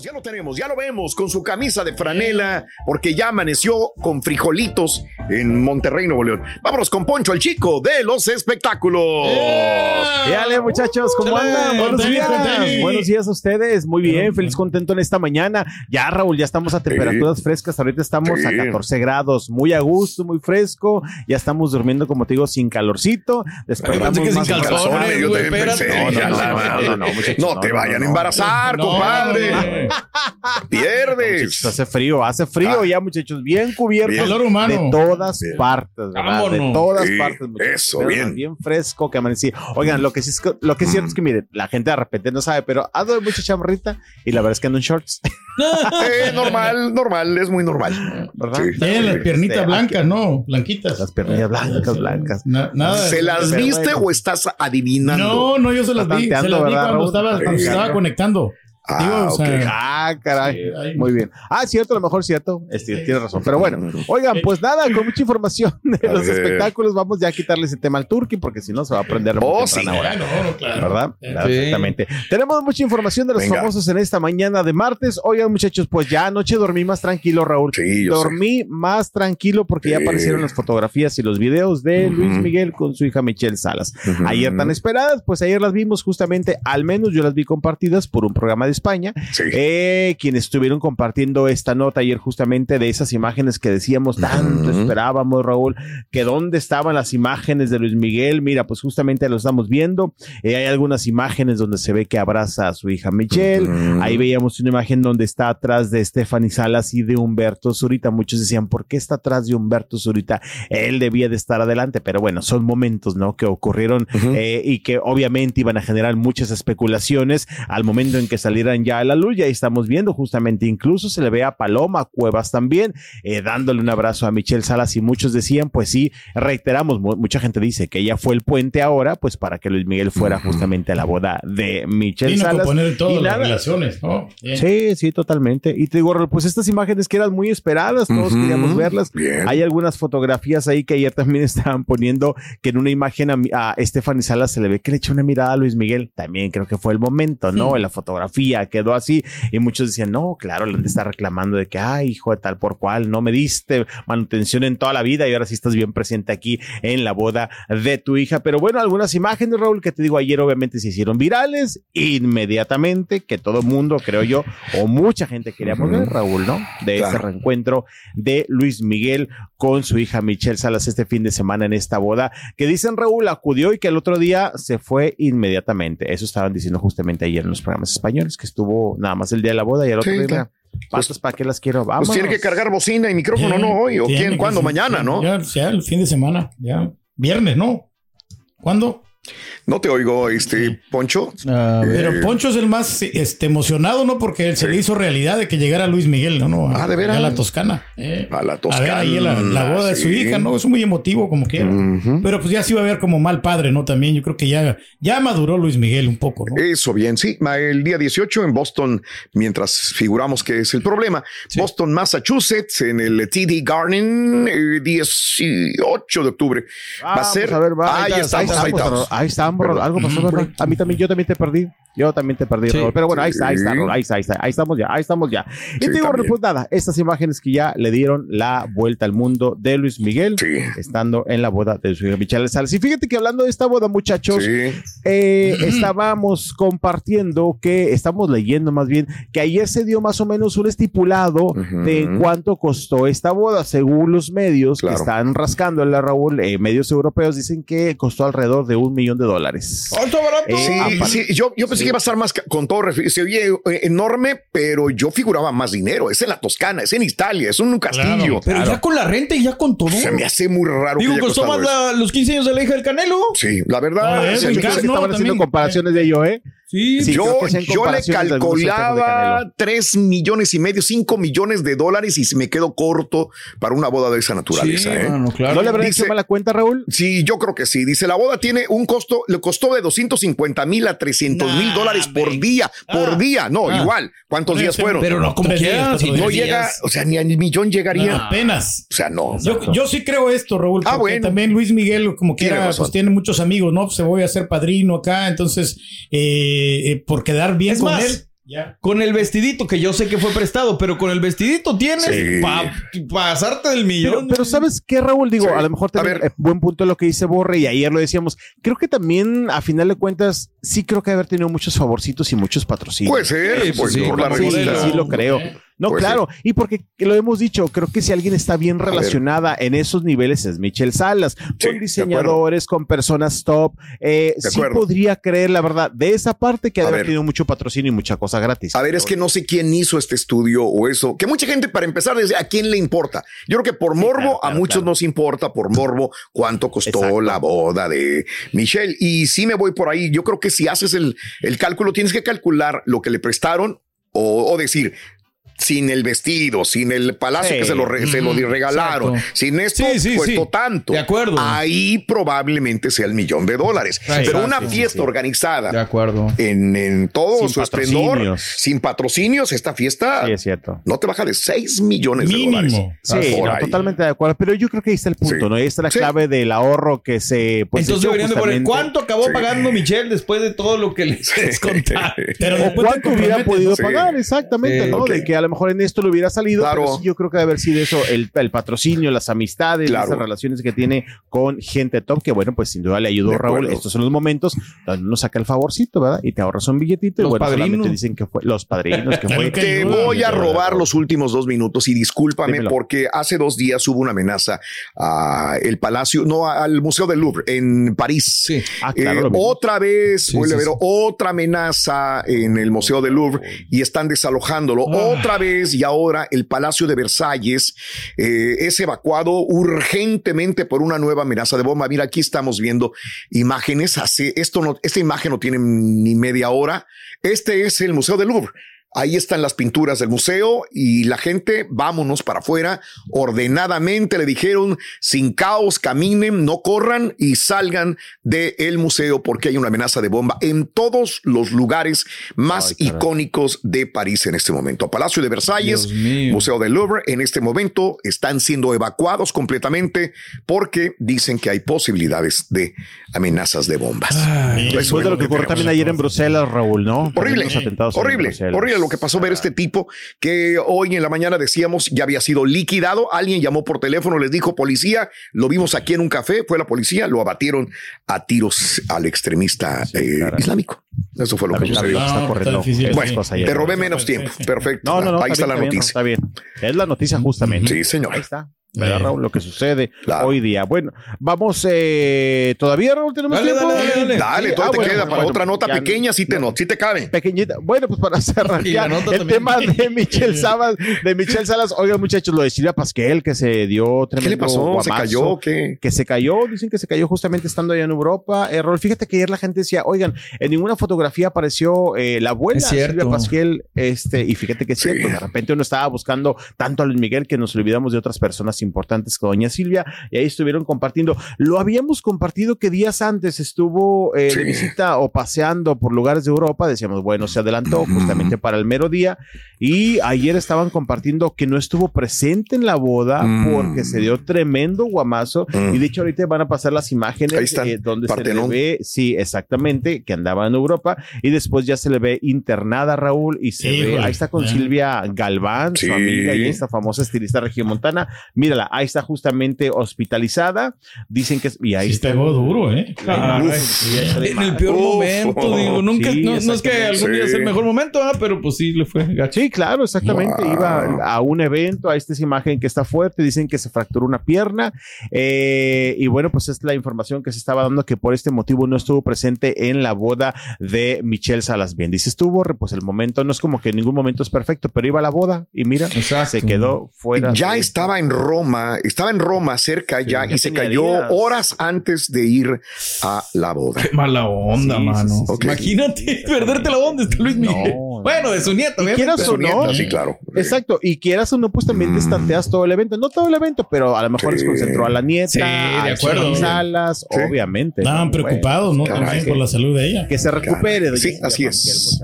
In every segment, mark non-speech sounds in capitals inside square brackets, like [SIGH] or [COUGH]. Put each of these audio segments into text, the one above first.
ya lo tenemos, ya lo vemos con su camisa de franela, porque ya amaneció con frijolitos en Monterrey, Nuevo León. Vámonos con Poncho, el chico de los espectáculos. Dale, muchachos, ¿cómo andan? Buenos días. Buenos días a ustedes. Muy bien, feliz contento en esta mañana. Ya, Raúl, ya estamos a temperaturas frescas. Ahorita estamos a 14 grados, muy a gusto, muy fresco. Ya estamos durmiendo, como te digo, sin calorcito. Despertamos que sin calzones, No, no, no, no, te vayan a embarazar, compadre. [LAUGHS] Pierdes. hace frío, hace frío ah. ya, muchachos. Bien cubiertos de todas partes, ¿verdad? De todas partes. Eso, bien. Bien fresco que amanecí. Oigan, lo que sí es, lo que es cierto es que, mire, la gente de repente no sabe, pero ando de mucha chamarrita y la verdad es que ando en shorts. [LAUGHS] eh, normal, normal, es muy normal. ¿Verdad? Sí. las piernitas este, blancas, ¿no? Blanquitas. Las piernitas blancas, blancas. nada ¿Se las viste o estás adivinando? No, no, yo se las vi. Se las vi cuando estaba, cuando estaba conectando. Ah, ah, caray. Muy bien. Ah, cierto, a lo mejor cierto. Este, tiene razón. Pero bueno, oigan, pues nada, con mucha información de los espectáculos, vamos ya a quitarle ese tema al Turki, porque si no se va a aprender oh, sí, ahora. ¿Verdad? Exactamente. Tenemos mucha información de los famosos en esta mañana de martes. Oigan, muchachos, pues ya anoche dormí más tranquilo, Raúl. Sí, dormí más tranquilo porque ya aparecieron las fotografías y los videos de Luis Miguel con su hija Michelle Salas. Ayer tan esperadas, pues ayer las vimos justamente, al menos yo las vi compartidas por un programa de España, eh, quienes estuvieron compartiendo esta nota ayer justamente de esas imágenes que decíamos tanto esperábamos, Raúl, que dónde estaban las imágenes de Luis Miguel. Mira, pues justamente lo estamos viendo. Eh, hay algunas imágenes donde se ve que abraza a su hija Michelle. Ahí veíamos una imagen donde está atrás de Stephanie Salas y de Humberto Zurita. Muchos decían, ¿por qué está atrás de Humberto Zurita? Él debía de estar adelante, pero bueno, son momentos, ¿no? Que ocurrieron eh, y que obviamente iban a generar muchas especulaciones al momento en que salieron ya a la luz. Y ahí estamos viendo justamente, incluso se le ve a Paloma Cuevas también, eh, dándole un abrazo a Michelle Salas. Y muchos decían, pues sí, reiteramos, mucha gente dice que ella fue el puente ahora, pues para que Luis Miguel fuera justamente a la boda de Michelle Salas. y las relaciones, Sí, sí, totalmente. Y te digo, pues estas imágenes que eran muy esperadas, todos queríamos verlas. Hay algunas fotografías ahí que ayer también [LAUGHS] estaban poniendo que en una imagen a, a Stephanie Salas se le ve que le echó una mirada a Luis Miguel. También creo que fue el momento, ¿no? En la fotografía quedó así. Y muchos decían, no, claro, le está reclamando de que, ay, hijo de tal por cual, no me diste manutención en toda la vida y ahora sí estás bien presente aquí en la boda de tu hija. Pero bueno, algunas imágenes, Raúl, que te digo ayer, obviamente se hicieron virales inmediatamente, que todo mundo, creo yo, o mucha gente queríamos ver, Raúl, ¿no? De ese reencuentro de Luis Miguel con su hija Michelle Salas este fin de semana en esta boda, que dicen Raúl acudió y que el otro día se fue inmediatamente. Eso estaban diciendo justamente ayer en los programas españoles que estuvo nada más el día de la boda y el otro día. Pastas, ¿para qué las quiero? Vamos. Pues tiene que cargar bocina y micrófono, no hoy, o quién, cuándo, mañana, ¿no? Ya, ya, el fin de semana, ya. Viernes, ¿no? ¿Cuándo? No te oigo, este Poncho. Ah, pero eh, Poncho es el más este, emocionado, ¿no? Porque él se le hizo realidad de que llegara Luis Miguel, ¿no? no ah, de veras. A la Toscana. Eh. A la Toscana. A ver ahí la, boda de su hija, ¿no? Es muy emotivo, como quiera. Pero pues ya se iba a ver como mal padre, ¿no? También yo creo que ya, ya maduró Luis Miguel un poco, ¿no? Eso, bien, sí. El día 18 en Boston, mientras figuramos que es el problema, Boston, Massachusetts, en el TD Garden, el 18 de octubre. va a ser. A ver, va, ahí, estamos, ahí estamos. Ahí estamos, algo pasó, ¿verdad? A mí también, yo también te perdí. Yo también te perdí, Pero bueno, ahí está, ahí está, ahí está, ahí está, ahí estamos ya, ahí estamos ya. Y te digo, pues nada, estas imágenes que ya le dieron la vuelta al mundo de Luis Miguel, estando en la boda de su hija Michelle Salas. Y fíjate que hablando de esta boda, muchachos, eh, estábamos compartiendo que, estamos leyendo más bien, que ayer se dio más o menos un estipulado de cuánto costó esta boda, según los medios que están rascando en la Raúl, eh, medios europeos dicen que costó alrededor de un millón de dólares. ¿Cuánto barato? Eh, sí, sí, yo, yo pensé que iba a estar más, con todo, se oye eh, enorme, pero yo figuraba más dinero. Es en la Toscana, es en Italia, es un castillo. pero ya con la renta y ya con todo. Se me hace muy raro. Digo, costó más los 15 años de la hija del Canelo. Sí, la verdad. Ah, es, estaban haciendo comparaciones de ello, ¿eh? Sí, Sí, yo, yo le calculaba Canelo. 3 millones y medio, 5 millones de dólares y se me quedo corto para una boda de esa naturaleza. Sí, ¿eh? claro. ¿No le habrán Dice- hecho mala cuenta, Raúl? Sí, yo creo que sí. Dice, la boda tiene un costo, le costó de 250 mil a 300 mil Nah, dólares por día, por Ah, día. No, ah. igual. ¿Cuántos días fueron? Pero no como si no llega, o sea, ni a millón llegaría. Apenas. O sea, no. Yo, yo sí creo esto, Raúl, Ah, bueno. también Luis Miguel, como quiera, pues tiene muchos amigos, ¿no? Pues se voy a ser padrino acá, entonces, eh, eh, por quedar bien Es con más, él. Ya. Con el vestidito, que yo sé que fue prestado, pero con el vestidito tienes Sí. para pasarte del millón. pero ¿sabes qué, Raúl? Digo, Sí. a lo mejor A también ver. eh, buen punto lo que dice Borre y ayer lo decíamos. Creo que también, a final de cuentas, sí creo que haber tenido muchos favorcitos y muchos patrocinios. Puede ser, Sí, pues, sí, por la revista. sí lo creo. No, Puede claro. Y porque lo hemos dicho, creo que si alguien está bien relacionada en esos niveles es Michelle Salas, Sí, con diseñadores, con personas top. Eh, sí acuerdo. podría creer, la verdad, de esa parte que ha tenido mucho patrocinio y mucha cosa gratis. A ver, es que no sé quién hizo este estudio o eso. Que mucha gente, para empezar, dice a quién le importa. Yo creo que por morbo claro, a muchos claro. nos importa, por morbo, cuánto costó Exacto. la boda de Michelle. Y sí me voy por ahí. Yo creo que si haces el, el cálculo, tienes que calcular lo que le prestaron o, o decir. Sin el vestido, sin el palacio Sí. que se lo, re- se lo Ujú, regalaron, exacto. sin esto, Sí, sí, cuestó sí. tanto. De acuerdo. Ahí probablemente sea el millón de dólares. Sí, Pero una sí, fiesta sí. organizada De acuerdo. en, en todo Sin su esplendor, sin patrocinios, esta fiesta Sí, es cierto. no te baja de 6 millones de Mínimo. dólares. Sí, no, totalmente de acuerdo. Pero yo creo que ahí está el punto, Sí. ¿no? Ahí está la Sí. clave del ahorro que se. Pues, Entonces deberían de poner cuánto acabó Sí. pagando Michelle después de todo lo que les descontaron. [LAUGHS] Pero O cuánto hubiera podido pagar, exactamente. ¿no? De que a lo mejor en esto le hubiera salido, Claro. pero sí yo creo que debe haber sido eso, el, el patrocinio, las amistades, Claro. esas relaciones que tiene con gente top, que bueno, pues sin duda le ayudó Raúl. Estos son los momentos donde uno saca el favorcito, ¿verdad? Y te ahorras un billetito y Los bueno, padrinos. solamente dicen que fue los padrinos, que [LAUGHS] fue. Te voy a robar los últimos dos minutos y discúlpame Dímelo. porque hace dos días hubo una amenaza a el Palacio, no al Museo del Louvre en París. Sí. Ah, claro, Eh, otra vez Sí, vuelve sí, a sí. otra amenaza en el Museo del Louvre y están desalojándolo. Ah. Otra vez y ahora el Palacio de Versalles eh, es evacuado urgentemente por una nueva amenaza de bomba. Mira, aquí estamos viendo imágenes. Hace esto no, esta imagen no tiene ni media hora. Este es el Museo del Louvre. Ahí están las pinturas del museo y la gente, vámonos para afuera, ordenadamente le dijeron, sin caos, caminen, no corran y salgan del museo porque hay una amenaza de bomba en todos los lugares más Ay, icónicos de París en este momento. Palacio de Versalles. Museo del Louvre, en este momento están siendo evacuados completamente porque dicen que hay posibilidades de amenazas de bombas. Ay, Después es de lo que ocurrió también ayer en Bruselas, Raúl, ¿no? Horrible, horrible, horrible lo que pasó ver este tipo que hoy en la mañana decíamos ya había sido liquidado. Alguien llamó por teléfono, les dijo policía, lo vimos aquí en un café, fue la policía, lo abatieron a tiros al extremista eh, islámico. Eso fue lo que sucedió. está corriendo. está difícil. Bueno, te robé menos tiempo. Perfecto. No, no, no. Ahí está, la bien, noticia. Está bien. Es la noticia justamente. Sí, señor. Ahí está. ¿Verdad, Eh. Raúl? Lo que sucede Claro. hoy día. Bueno, vamos. Eh, ¿Todavía, Raúl, tenemos Dale, tiempo? dale, dale, dale. Dale, Sí, todo ah, te bueno, queda para bueno, otra nota ya- pequeña, sí te, no, sí te cabe. Pequeñita. Bueno, pues para cerrar [LAUGHS] ya, el también. tema de [LAUGHS] Michelle Salas, de Michelle Salas. Oigan, muchachos, lo de Silvia Pasquel, que se dio tremendo ¿Qué le pasó? ¿Se cayó? ¿Qué? Que se cayó, dicen que se cayó justamente estando allá en Europa. Eh, Raúl, fíjate que ayer la gente decía, oigan, en ninguna fotografía apareció eh, la abuela. Silvia Pasquel, este, y fíjate que es Sí. cierto, de repente uno estaba buscando tanto a Luis Miguel que nos olvidamos de otras personas importantes que doña Silvia, y ahí estuvieron compartiendo. Lo habíamos compartido que días antes estuvo eh, de visita o paseando por lugares de Europa, decíamos, bueno, se adelantó justamente para el mero día, y ayer estaban compartiendo que no estuvo presente en la boda Mm. porque se dio tremendo guamazo, Mm. y de hecho ahorita van a pasar las imágenes Ahí están, eh, donde se le ve, sí, exactamente, que andaba en Europa, y después ya se le ve internada Raúl, y se ve, ahí está con. Silvia Galván, Sí. su amiga y esta famosa estilista regiomontana, mírala, ahí está justamente hospitalizada, dicen que es, y ahí Sí está. pegó duro, ¿eh? En el peor Uf. momento, digo, nunca, Sí, no, no es que algún día sea el mejor momento, pero pues sí le fue gacho. Sí, claro, exactamente. Wow. Iba a un evento, a esta es imagen que está fuerte, dicen que se fracturó una pierna. eh, y bueno, pues es la información que se estaba dando que por este motivo no estuvo presente en la boda de Michelle Salas. Bien, dice estuvo, pues el momento no es como que ningún momento es perfecto, pero iba a la boda y mira, Exacto. se quedó fuera. Ya de- estaba en Roma Roma, estaba en Roma cerca ya ya y se cayó días. horas antes de ir a la boda. Qué mala onda, Sí, sí, mano. sí. Imagínate [LAUGHS] perderte la onda está Luis Miguel. No. Bueno, de su nieto, obviamente. quieras Su o no, nieta, sí, claro. Exacto, y quieras o no, pues también Mm. destanteas todo el evento. No todo el evento, pero a lo mejor Sí. les concentró a la nieta, Sí, de acuerdo. Salas, Sí. obviamente. Estaban preocupados, ¿no? caray. También por la salud de ella. que se recupere. Sí, así es.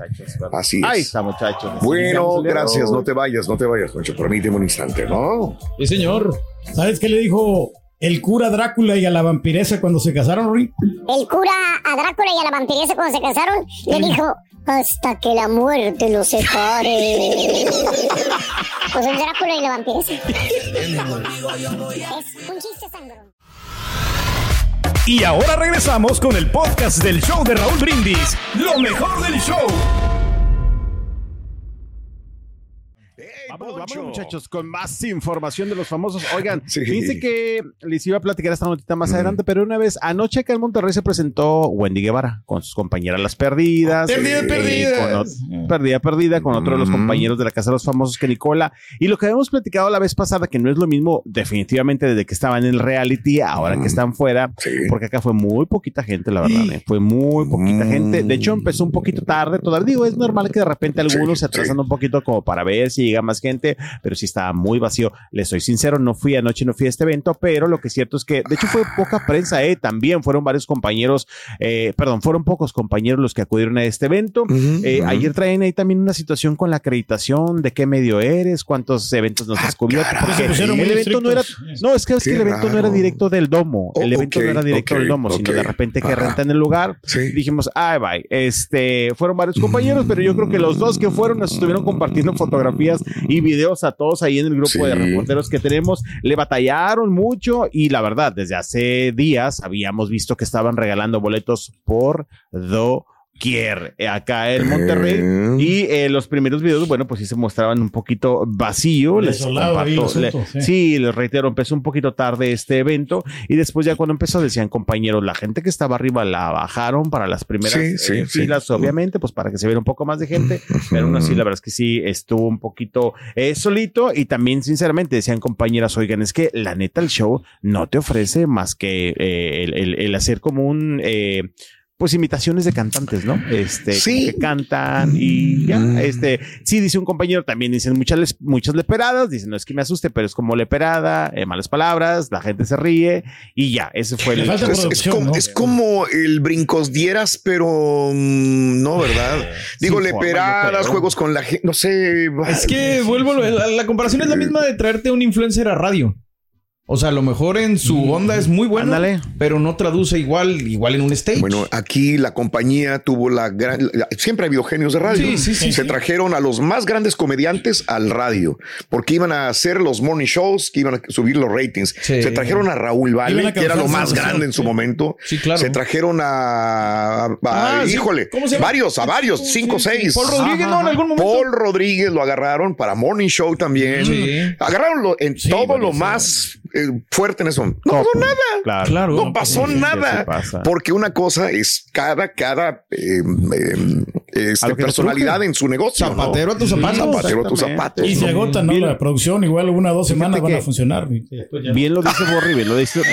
Así es. Ahí está, muchachos. Bueno, gracias. No te vayas, no te vayas, Poncho. Permíteme un instante, ¿no? Sí, señor. ¿Sabes qué le dijo el cura Drácula y a la vampiresa cuando se casaron, Rick? El cura a Drácula y a la vampiresa cuando se casaron le dijo hasta que la muerte los separe. pues el Drácula y la vampiresa. es un chiste sangrón. Y ahora regresamos con el podcast del show de Raúl Brindis. Lo mejor del show. Vamos, vamos, muchachos, con más información de los famosos. Oigan, [LAUGHS] Sí. fíjense que les iba a platicar esta notita más adelante, pero una vez, anoche acá en Monterrey se presentó Wendy Guevara con sus compañeras Las Perdidas. Perdidas, eh, perdidas. con ot- perdida, perdida, con otro de los compañeros de la Casa de los Famosos que Nicola. Y lo que habíamos platicado la vez pasada, que no es lo mismo definitivamente desde que estaban en el reality, ahora que están fuera, Sí. porque acá fue muy poquita gente, la verdad, eh, fue muy poquita gente. De hecho, empezó un poquito tarde, todavía digo, es normal que de repente algunos Sí, se atrasan un poquito como para ver si llega más gente, pero sí estaba muy vacío. Les soy sincero, no fui anoche, no fui a este evento, pero lo que es cierto es que, de hecho, fue poca prensa, eh, también fueron varios compañeros, eh, perdón, fueron pocos compañeros los que acudieron a este evento. Ujú, Eh, ujú. Ayer traen ahí también una situación con la acreditación, de qué medio eres, cuántos eventos nos Ah, has cubierto. porque Se pusieron el muy evento no era, no, es que, es que el evento no era raro. directo del domo, el Oh, evento ok, no era directo ok, del domo, sino ok. de repente que rentan el lugar. Sí. Dijimos, ay, bye. Este, fueron varios compañeros, pero yo creo que los dos que fueron nos estuvieron compartiendo fotografías y videos a todos ahí en el grupo Sí. de reporteros que tenemos. Le batallaron mucho y la verdad, desde hace días habíamos visto que estaban regalando boletos por doquier eh, acá en Monterrey. Eh. Y eh, los primeros videos, bueno, pues sí se mostraban un poquito vacío. Les ahí comparto- le- asunto, sí. sí, les reitero, empezó un poquito tarde este evento y después ya cuando empezó decían compañeros, la gente que estaba arriba la bajaron para las primeras Sí, sí, eh, sí. filas, obviamente, pues para que se viera un poco más de gente, pero aún así la verdad es que sí estuvo un poquito eh, solito y también sinceramente decían compañeras, oigan, es que la neta el show no te ofrece más que eh, el, el- el hacer como un... pues imitaciones de cantantes, ¿no? Este, Sí. que cantan y ya, Mm. este, sí, dice un compañero, también dicen muchas, muchas leperadas, dicen, no es que me asuste, pero es como leperada, eh, malas palabras, la gente se ríe y ya, ese fue el... Es, es como, ¿no? es como el brincos dieras, pero mm, no, ¿verdad? Digo, leperadas, no juegos con la gente, no sé. Es que vuelvo, la, la comparación es la misma de traerte a un influencer a radio. O sea, a lo mejor en su onda es muy bueno, Ándale. pero no traduce igual, igual en un stage. Bueno, aquí la compañía tuvo la gran. la- siempre ha habido genios de radio. Sí, sí, sí, Se sí. trajeron a los más grandes comediantes al radio, porque iban a hacer los morning shows, que iban a subir los ratings. Sí. Se trajeron a Raúl a que era lo más grande en su sí. momento. Sí, claro. Se trajeron a. a- Ah, híjole, ¿Cómo se llama? varios, a varios, cinco, Sí, sí. seis. Paul Rodríguez, ¿no? En algún momento. Paul Rodríguez lo agarraron para Morning Show también. Sí. Agarraron lo- en Sí, todo lo más eh, fuerte en eso. No No, pasó pues, nada. Claro. Claro. No pasó sí, nada. pasa. Porque una cosa es cada, cada eh, eh, este, que personalidad en su negocio. ¿no? Zapatero a tus zapatos. Zapatero a tus zapatos. Y se ¿no? agota, ¿no? La producción, igual una o dos semanas van a que- funcionar. no. Bien lo dice Borri, bien lo dice. [LAUGHS]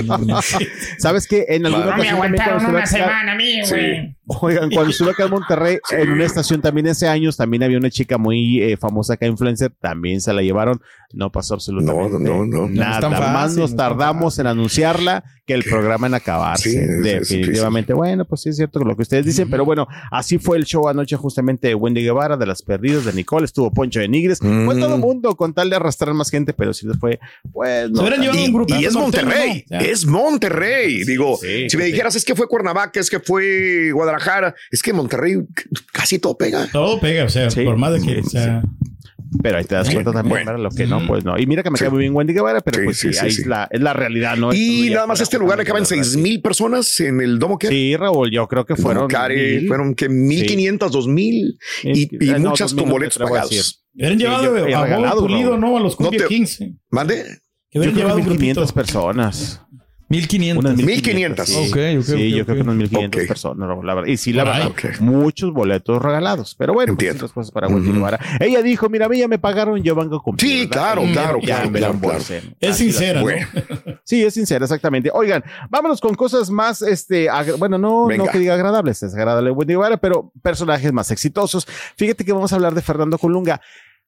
[LAUGHS] ¿Sabes qué? En alguna No me aguantaron una semana a mí, güey. Oigan, cuando estuve acá en Monterrey, en una estación también hace años, también había una chica muy eh, famosa acá, influencer, también se la llevaron, no pasó absolutamente No, no, no. nada. Más no nos tardamos en anunciarla que el programa en acabarse. Sí, es- es Definitivamente. Bueno, pues sí es cierto lo que ustedes dicen, pero bueno, así fue el show anoche justamente de Wendy Guevara, de las perdidas de Nicole, estuvo Poncho de Nigres, fue todo el mundo con tal de arrastrar más gente, pero sí les fue, pues no. Se hubieran tan- llevado Y, un grupito y es Monterrey, es Monterrey. Digo, sí, si me sí. dijeras es que fue Cuernavaca, es que fue Guadalajara, es que Monterrey casi todo pega. Todo pega, o sea, Sí. por más de que, o sea, Pero ahí te das cuenta también, Bueno. ¿verdad? Lo que no, pues no. Y mira que me cae muy bien Wendy Guevara, pero Sí, pues sí, sí, sí, ahí sí. Es, la, es la realidad, ¿no? Y nada más este lugar le caben seis mil personas en el Domo que Sí, Raúl, yo creo que fueron. Care, mil. fueron que mil quinientos, dos mil y, y Eh, no, muchas con no boletos pagados. hubieran Sí, llevado yo- a regalado, Pulido. ¿no? A los No Cumbia te- Kings. ¿Mande? Que Yo hubieran creo llevado que un grupito. 500 personas. 1500. Unas 1500. Sí, Ok, ok, sí yo creo que unas 1500 Ok. personas, Raúl, la verdad. Y sí, la verdad, muchos boletos regalados. Pero bueno, pues, Entiendo. otras cosas para Wendy Guevara. Ella dijo, mira, a mí ya me pagaron, yo vengo a cumplir. Sí, ¿verdad? claro, claro, ya claro, me claro, reembolsen. Es sincera, ¿no? [LAUGHS] Sí, es sincera, exactamente. Oigan, vámonos con cosas más, este, bueno, no, Venga. no que diga agradables, es agradable Wendy Guevara, pero personajes más exitosos. Fíjate que vamos a hablar de Fernando Colunga.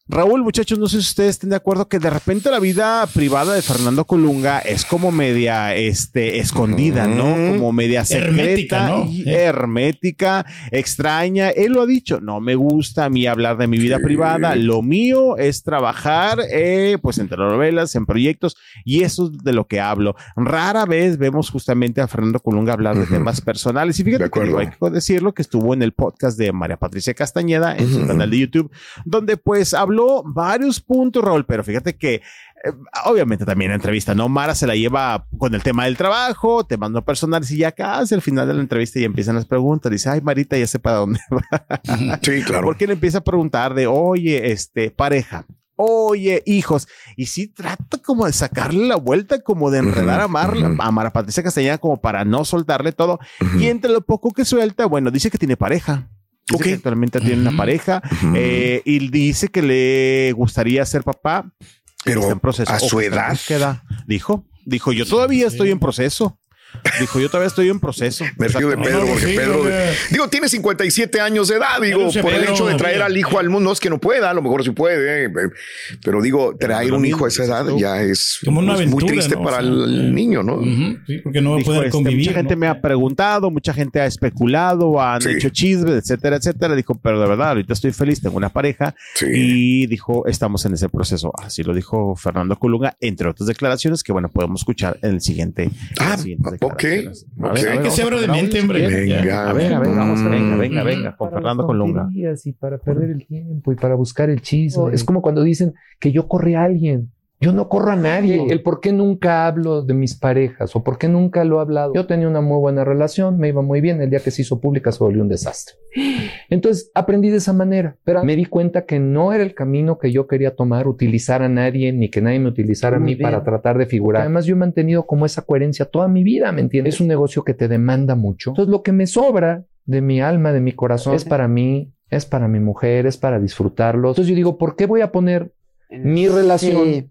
Raúl, muchachos, no sé si ustedes estén de acuerdo que de repente la vida privada de Fernando Colunga es como media, este, escondida, ¿no? Como media secreta Hermética, ¿no? y hermética, extraña. Él lo ha dicho, no me gusta a mí hablar de mi vida Sí. privada. Lo mío es trabajar, eh, pues en telenovelas, en proyectos, y eso es de lo que hablo. Rara vez vemos justamente a Fernando Colunga hablar de temas personales. Y fíjate De que digo, hay que decirlo que estuvo en el podcast de María Patricia Castañeda en su canal de YouTube, donde pues habló varios puntos, Raúl, pero fíjate que eh, obviamente también la entrevista, ¿no? Mara se la lleva con el tema del trabajo, temas no personales y ya casi al final de la entrevista ya empiezan las preguntas. Dice, ay, Marita, ya sé para dónde [LAUGHS] va. Sí, claro. Porque le empieza a preguntar de, oye, este, pareja. Oye, hijos, y sí trata como de sacarle la vuelta, como de enredar a, Mar, a Mara Patricia Castañeda, como para no soltarle todo. Y entre lo poco que suelta, bueno, dice que tiene pareja. Dice que actualmente tiene una pareja eh, y dice que le gustaría ser papá. Pero está en proceso. a su edad. búsqueda. Dijo, dijo, yo todavía estoy en proceso. Dijo, yo todavía estoy en proceso. Me río de. Pedro, porque Pedro, digo, tiene 57 años de edad, digo, por el hecho de traer al hijo al mundo, no es que no pueda, a lo mejor sí puede, eh, pero digo, traer un hijo a esa edad ya es Como una muy triste ¿no? para el niño, ¿no? Sí, porque no va a Dijo, poder este, convivir. mucha gente me ha preguntado, mucha gente ha especulado, han Sí. hecho chismes, etcétera, etcétera. Dijo, pero de verdad, ahorita estoy feliz, tengo una pareja Sí. y dijo, estamos en ese proceso. Así lo dijo Fernando Colunga, entre otras declaraciones que, bueno, podemos escuchar en el siguiente. en Ah, las siguientes ok, declaraciones. A ok. ver, a ver, Hay que ser a brevemente, Raúl, hombre. Venga. A ver, a ver, vamos, Mm. venga, venga, venga, con para Fernando Colunga. Y para perder el tiempo y para buscar el chisme. Es como cuando dicen que yo corre a alguien. Yo no corro a nadie. El por qué nunca hablo de mis parejas o por qué nunca lo he hablado. Yo tenía una muy buena relación, me iba muy bien. El día que se hizo pública se volvió un desastre. Entonces aprendí de esa manera, pero me di cuenta que no era el camino que yo quería tomar, utilizar a nadie ni que nadie me utilizara a mí bien. para tratar de figurar. Además, yo he mantenido como esa coherencia toda mi vida, ¿me entiendes? Es un negocio que te demanda mucho. Entonces, lo que me sobra de mi alma, de mi corazón, es para mí, es para mi mujer, es para disfrutarlo. Entonces, yo digo, ¿por qué voy a poner mi relación Sí.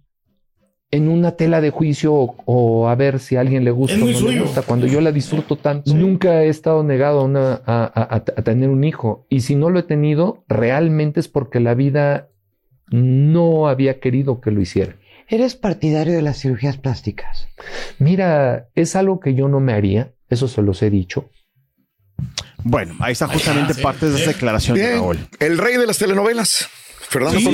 En una tela de juicio o, o a ver si a alguien le gusta o no le gusta cuando yo la disfruto tanto. Nunca he estado negado a, una- a- a- a- a tener un hijo y si no lo he tenido, realmente es porque la vida no había querido que lo hiciera. ¿Eres partidario de las cirugías plásticas? Mira, es algo que yo no me haría, eso se los he dicho. Bueno, ahí está justamente sí, parte de esa declaración de Raúl. el rey de las telenovelas, Fernando Sí,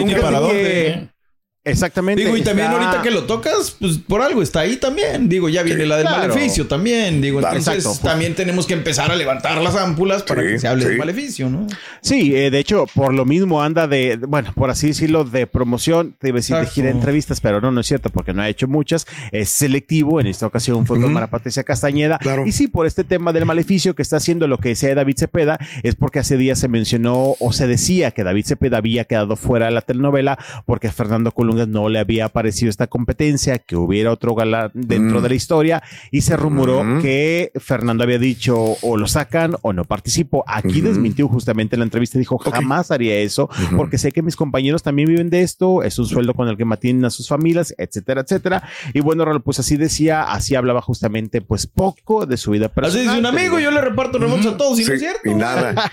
Exactamente. Digo, y también está- ahorita que lo tocas, pues por algo está ahí también. Digo, ya viene la del claro. maleficio también. Digo, Claro, entonces exacto. también tenemos que empezar a levantar las ámpulas para Sí, que se hable sí. del maleficio, ¿no? Sí, eh, de hecho, por lo mismo anda de, bueno, por así decirlo, de promoción, te iba a decir de Exacto. gira de entrevistas, pero no, no es cierto, porque no ha hecho muchas. Es selectivo, en esta ocasión fue con. Mara Patricia Castañeda. Claro. Y sí, por este tema del maleficio que está haciendo lo que decía David Cepeda, es porque hace días se mencionó o se decía que David Cepeda había quedado fuera de la telenovela porque Fernando No le había aparecido esta competencia, que hubiera otro galán dentro Mm. de la historia, y se rumoró Mm. que Fernando había dicho o lo sacan o no participo. Aquí desmintió justamente en la entrevista, dijo jamás haría eso, porque sé que mis compañeros también viven de esto, es un sueldo con el que mantienen a sus familias, etcétera, etcétera. Y bueno, pues así decía, así hablaba justamente pues poco de su vida Así personal. dice un amigo, yo le reparto remotos a todos, y no es cierto. y nada.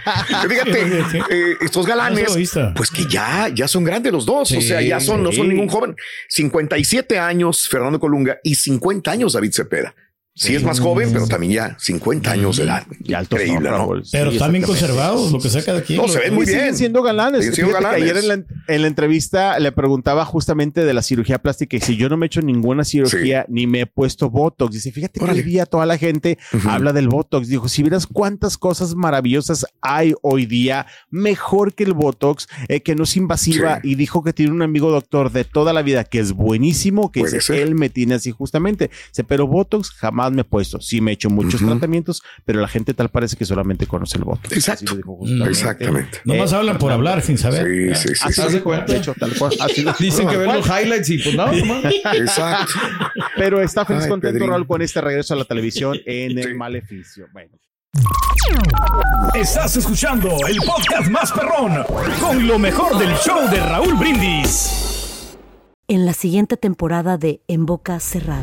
Fíjate, [LAUGHS] eh, estos galanes, viste. pues que ya, ya son grandes los dos. o sea, ya son, no son. Ningún joven. 57 años Fernando Colunga y 50 años David Cepeda. Sí, es más joven, pero también ya 50 años de edad. Y altos, Increíble, ¿no. Pero Sí, están bien conservados, lo que saca de aquí. No, se ven muy Pues siguen bien. siendo galanes. Siguen siendo galanes. ayer en la, en la entrevista le preguntaba justamente de la cirugía plástica y si yo no me he hecho ninguna cirugía ni me he puesto Botox. Dice, fíjate que Órale. hoy día toda la gente habla del Botox. Dijo, si vieras cuántas cosas maravillosas hay hoy día, mejor que el Botox, eh, que no es invasiva. Sí. Y dijo que tiene un amigo doctor de toda la vida que es buenísimo, que dice, él me tiene así justamente. Dice, pero Botox jamás jamás me he puesto. Sí me he hecho muchos tratamientos, pero la gente tal parece que solamente conoce el voto. Exacto. Justamente. Exactamente. Nomás Eh, hablan por hablar sin saber. Sí, sí, sí. Así dijo, cuenta. de hecho, tal cual. así Dicen que ven los highlights y pues no. Exacto. Pero está feliz Ay, contento Pedrín. Raúl con este regreso a la televisión en el maleficio. Bueno. Estás escuchando el podcast más perrón con lo mejor del show de Raúl Brindis. en la siguiente temporada de En Boca Cerrada.